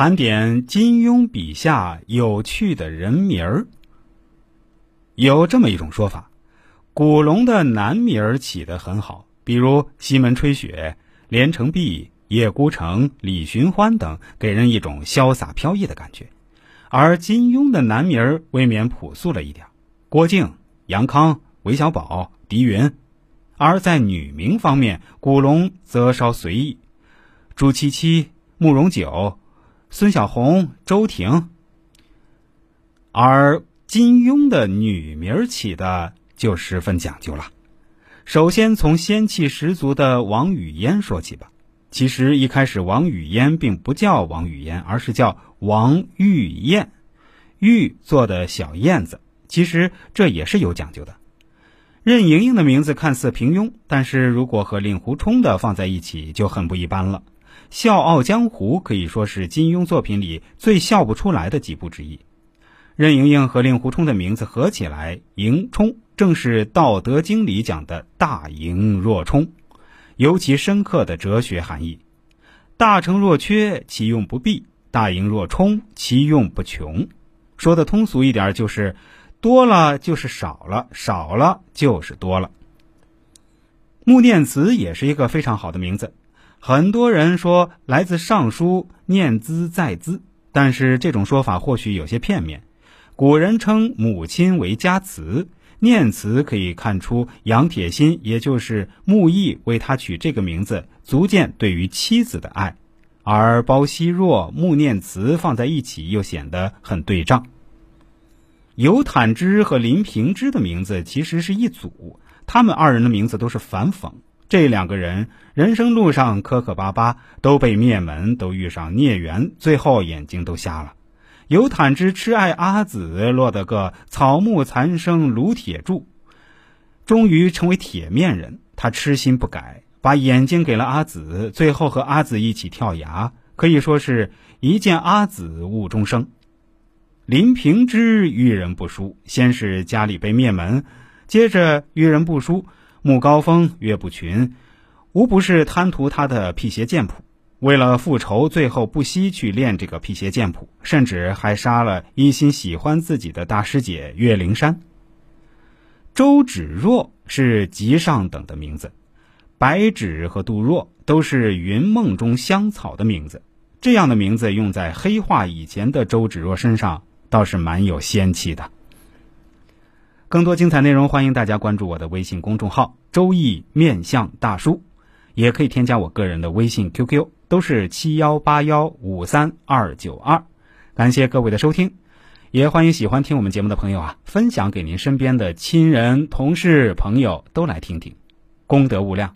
盘点金庸笔下有趣的人名儿。有这么一种说法，古龙的男名儿起得很好，比如西门吹雪、连城璧、叶孤城、李寻欢等，给人一种潇洒飘逸的感觉；而金庸的男名儿未免朴素了一点，郭靖、杨康、韦小宝、狄云；而在女名方面，古龙则稍随意，朱七七、慕容九。孙小红、周婷，而金庸的女名起的就十分讲究了。首先从仙气十足的王语嫣说起吧。其实一开始王语嫣并不叫王语嫣，而是叫王玉燕，玉做的小燕子。其实这也是有讲究的。任盈盈的名字看似平庸，但是如果和令狐冲的放在一起，就很不一般了。《笑傲江湖》可以说是金庸作品里最笑不出来的几部之一。任盈盈和令狐冲的名字合起来，盈冲正是《道德经》里讲的“大盈若冲”，尤其深刻的哲学含义。大成若缺，其用不弊；大盈若冲，其用不穷。说的通俗一点，就是多了就是少了，少了就是多了。穆念慈也是一个非常好的名字。很多人说来自《尚书》，念兹在兹，但是这种说法或许有些片面。古人称母亲为家慈，念慈可以看出杨铁心，也就是穆易为他取这个名字，足见对于妻子的爱。而包惜弱、穆念慈放在一起，又显得很对仗。尤坦之和林平之的名字其实是一组，他们二人的名字都是反讽。这两个人人生路上磕磕巴巴，都被灭门，都遇上孽缘，最后眼睛都瞎了。尤坦之痴爱阿紫，落得个草木残生，炉铁铸，终于成为铁面人。他痴心不改，把眼睛给了阿紫，最后和阿紫一起跳崖，可以说是一见阿紫误终生。林平之遇人不淑，先是家里被灭门，接着遇人不淑。穆高峰、岳不群，无不是贪图他的辟邪剑谱。为了复仇，最后不惜去练这个辟邪剑谱，甚至还杀了一心喜欢自己的大师姐岳灵珊。周芷若是极上等的名字，白芷和杜若都是云梦中香草的名字。这样的名字用在黑化以前的周芷若身上，倒是蛮有仙气的。更多精彩内容，欢迎大家关注我的微信公众号“周易面相大叔”，也可以添加我个人的微信 QQ，都是七幺八幺五三二九二。感谢各位的收听，也欢迎喜欢听我们节目的朋友啊，分享给您身边的亲人、同事、朋友都来听听，功德无量。